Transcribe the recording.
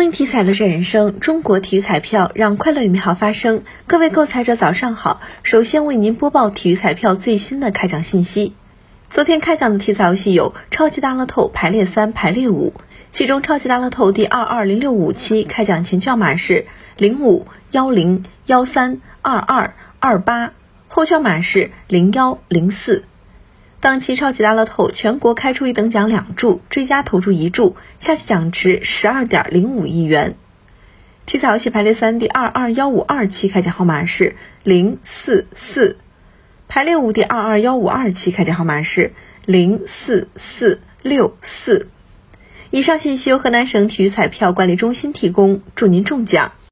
托运体彩乐人生，中国体育彩票让快乐与美好发生。各位购彩者，早上好！首先为您播报体育彩票最新的开奖信息。昨天开奖的体彩游戏有超级大乐透排列三、排列五，其中超级大乐透第二二零六五期开奖前券码是零五幺零幺三二二二八，后券码是零幺零四。当期超级大乐透全国开出一等奖两注，追加投注一注，下期奖池十二点零五亿元。体彩游戏排列三第二二幺五二期开奖号码是零四四，排列五第二二幺五二期开奖号码是零四四六四。以上信息由河南省体育彩票管理中心提供，祝您中奖。